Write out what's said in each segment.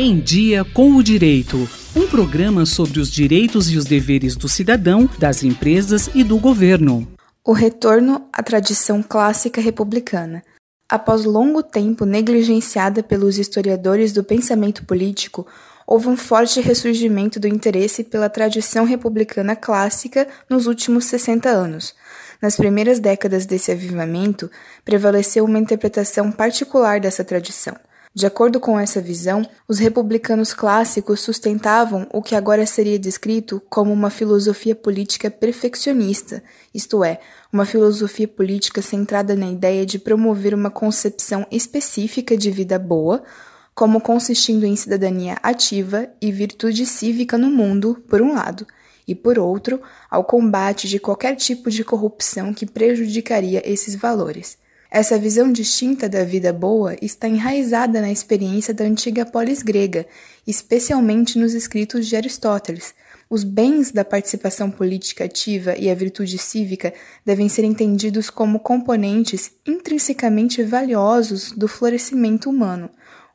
Em Dia com o Direito. Um programa sobre os direitos e os deveres do cidadão, das empresas e do governo. O retorno à tradição clássica republicana. Após longo tempo negligenciada pelos historiadores do pensamento político, houve um forte ressurgimento do interesse pela tradição republicana clássica nos últimos 60 anos. Nas primeiras décadas desse avivamento, prevaleceu uma interpretação particular dessa tradição. De acordo com essa visão, os republicanos clássicos sustentavam o que agora seria descrito como uma filosofia política perfeccionista, isto é, uma filosofia política centrada na ideia de promover uma concepção específica de vida boa, como consistindo em cidadania ativa e virtude cívica no mundo, por um lado, e por outro, ao combate de qualquer tipo de corrupção que prejudicaria esses valores. Essa visão distinta da vida boa está enraizada na experiência da antiga polis grega, especialmente nos escritos de Aristóteles. Os bens da participação política ativa e a virtude cívica devem ser entendidos como componentes intrinsecamente valiosos do florescimento humano.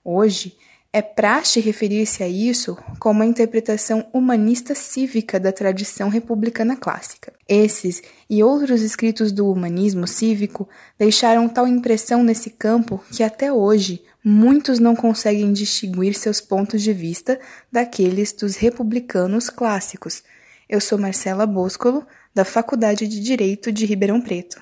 Hoje, é praxe referir-se a isso como a interpretação humanista cívica da tradição republicana clássica. Esses e outros escritos do humanismo cívico deixaram tal impressão nesse campo que até hoje muitos não conseguem distinguir seus pontos de vista daqueles dos republicanos clássicos. Eu sou Marcela Boscolo, da Faculdade de Direito de Ribeirão Preto.